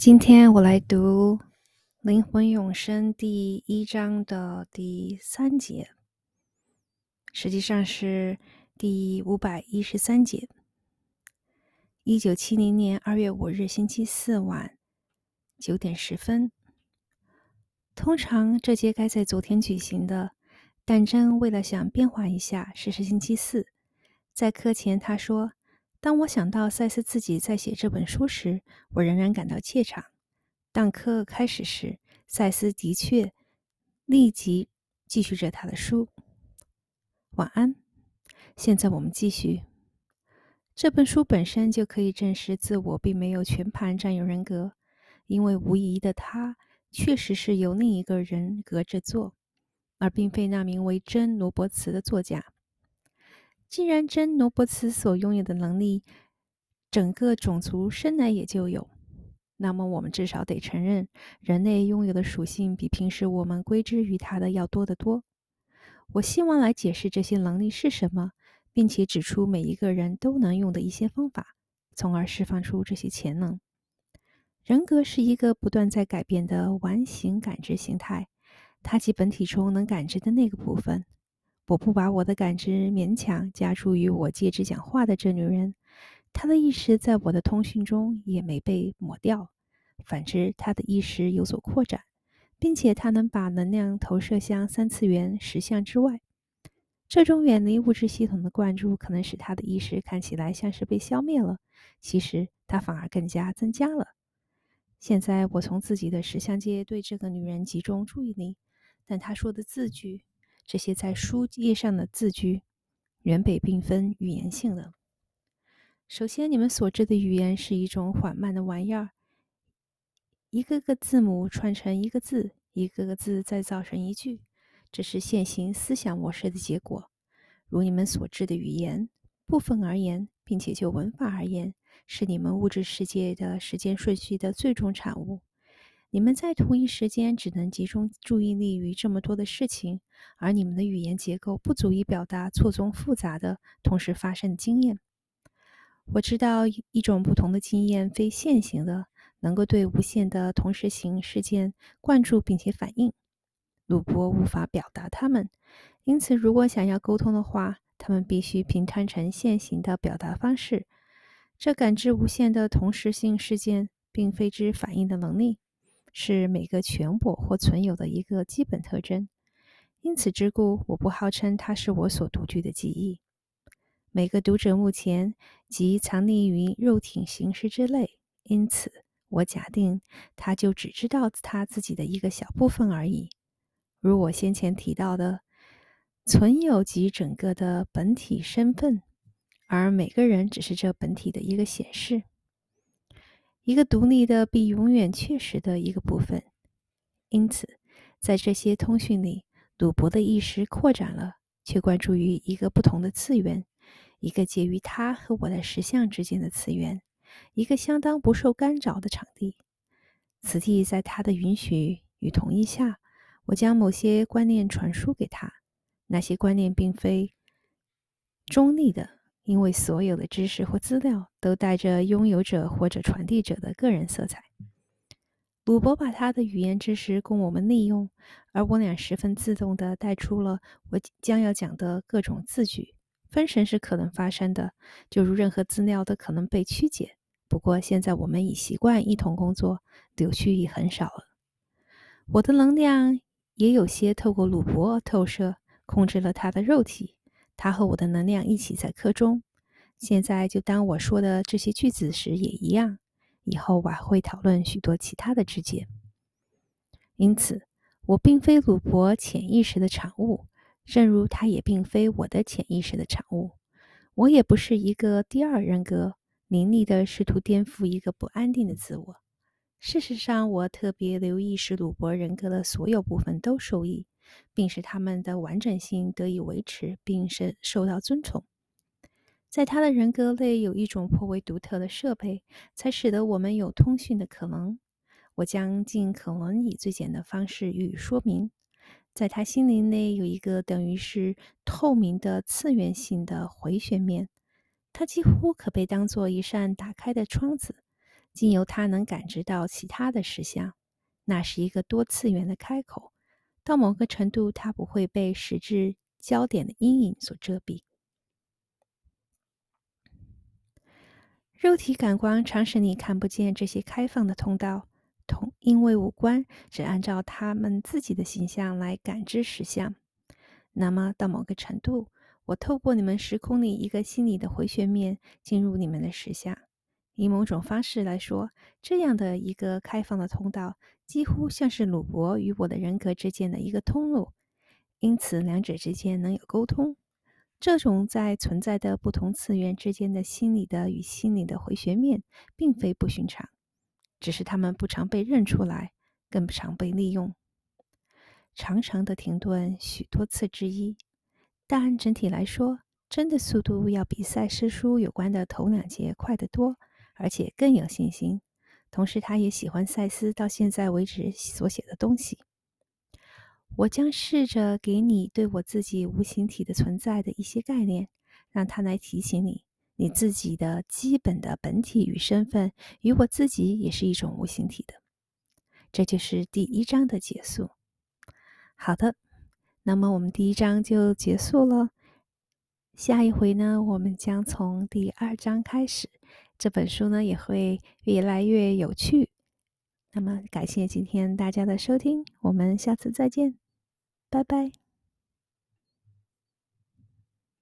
今天我来读《灵魂永生》第一章的第三节，实际上是第五百一十三节。一九七零年二月五日星期四晚九点十分。通常这节该在昨天举行的，但真为了想变化一下，是是星期四。在课前他说。当我想到赛斯自己在写这本书时，我仍然感到怯场。当课开始时，赛斯的确立即继续着他的书。晚安。现在我们继续。这本书本身就可以证实自我并没有全盘占有人格，因为无疑的他确实是由另一个人格着作，而并非那名为真罗伯茨的作家。既然真罗伯茨所拥有的能力，整个种族生来也就有，那么我们至少得承认，人类拥有的属性比平时我们归之于他的要多得多。我希望来解释这些能力是什么，并且指出每一个人都能用的一些方法，从而释放出这些潜能。人格是一个不断在改变的完形感知形态，它即本体中能感知的那个部分。我不把我的感知勉强加诸于我借之讲话的这女人，她的意识在我的通讯中也没被抹掉，反之，她的意识有所扩展，并且她能把能量投射向三次元实相之外。这种远离物质系统的灌注可能使她的意识看起来像是被消灭了，其实它反而更加增加了。现在我从自己的实相界对这个女人集中注意力，但她说的字句。这些在书页上的字句，原本并分语言性的。首先，你们所知的语言是一种缓慢的玩意儿，一个个字母串成一个字，一个个字再造成一句，这是现行思想模式的结果。如你们所知的语言，部分而言，并且就文法而言，是你们物质世界的时间顺序的最终产物。你们在同一时间只能集中注意力于这么多的事情，而你们的语言结构不足以表达错综复杂的同时发生的经验。我知道一种不同的经验，非线性的，能够对无限的同时性事件灌注并且反应。鲁伯无法表达它们，因此如果想要沟通的话，他们必须平摊成线性的表达方式。这感知无限的同时性事件，并非之反应的能力。是每个全我或存有的一个基本特征，因此之故，我不号称它是我所独具的记忆。每个读者目前即藏匿于肉体形式之内，因此我假定他就只知道他自己的一个小部分而已。如我先前提到的，存有即整个的本体身份，而每个人只是这本体的一个显示。一个独立的、比永远确实的一个部分。因此，在这些通讯里，鲁伯的意识扩展了，却关注于一个不同的次元，一个介于他和我的实相之间的次元，一个相当不受干扰的场地。此地在他的允许与同意下，我将某些观念传输给他。那些观念并非中立的。因为所有的知识或资料都带着拥有者或者传递者的个人色彩。鲁伯把他的语言知识供我们利用，而我俩十分自动地带出了我将要讲的各种字句。分神是可能发生的，就如任何资料都可能被曲解。不过现在我们已习惯一同工作，扭曲已很少了。我的能量也有些透过鲁伯透射，控制了他的肉体。他和我的能量一起在课中。现在就当我说的这些句子时也一样。以后我还会讨论许多其他的知见。因此，我并非鲁伯潜意识的产物，正如他也并非我的潜意识的产物。我也不是一个第二人格，凌厉地试图颠覆一个不安定的自我。事实上，我特别留意使鲁伯人格的所有部分都受益。并使他们的完整性得以维持，并是受到尊崇。在他的人格内有一种颇为独特的设备，才使得我们有通讯的可能。我将尽可能以最简的方式予以说明。在他心灵内有一个等于是透明的次元性的回旋面，它几乎可被当作一扇打开的窗子。经由它能感知到其他的实相，那是一个多次元的开口。到某个程度，它不会被实质焦点的阴影所遮蔽。肉体感官常使你看不见这些开放的通道，同因为五官只按照他们自己的形象来感知实相。那么，到某个程度，我透过你们时空里一个心理的回旋面进入你们的实相。以某种方式来说，这样的一个开放的通道，几乎像是鲁伯与我的人格之间的一个通路，因此两者之间能有沟通。这种在存在的不同次元之间的心理的与心理的回旋面，并非不寻常，只是他们不常被认出来，更不常被利用。长长的停顿许多次之一，但整体来说，真的速度要比赛诗书有关的头两节快得多，而且更有信心。同时，他也喜欢赛斯到现在为止所写的东西。我将试着给你对我自己无形体的存在的一些概念，让它来提醒你，你自己的基本的本体与身份与我自己也是一种无形体的。这就是第一章的结束。好的，那么我们第一章就结束了。下一回呢，我们将从第二章开始，这本书呢也会越来越有趣。那么，感谢今天大家的收听，我们下次再见，拜拜。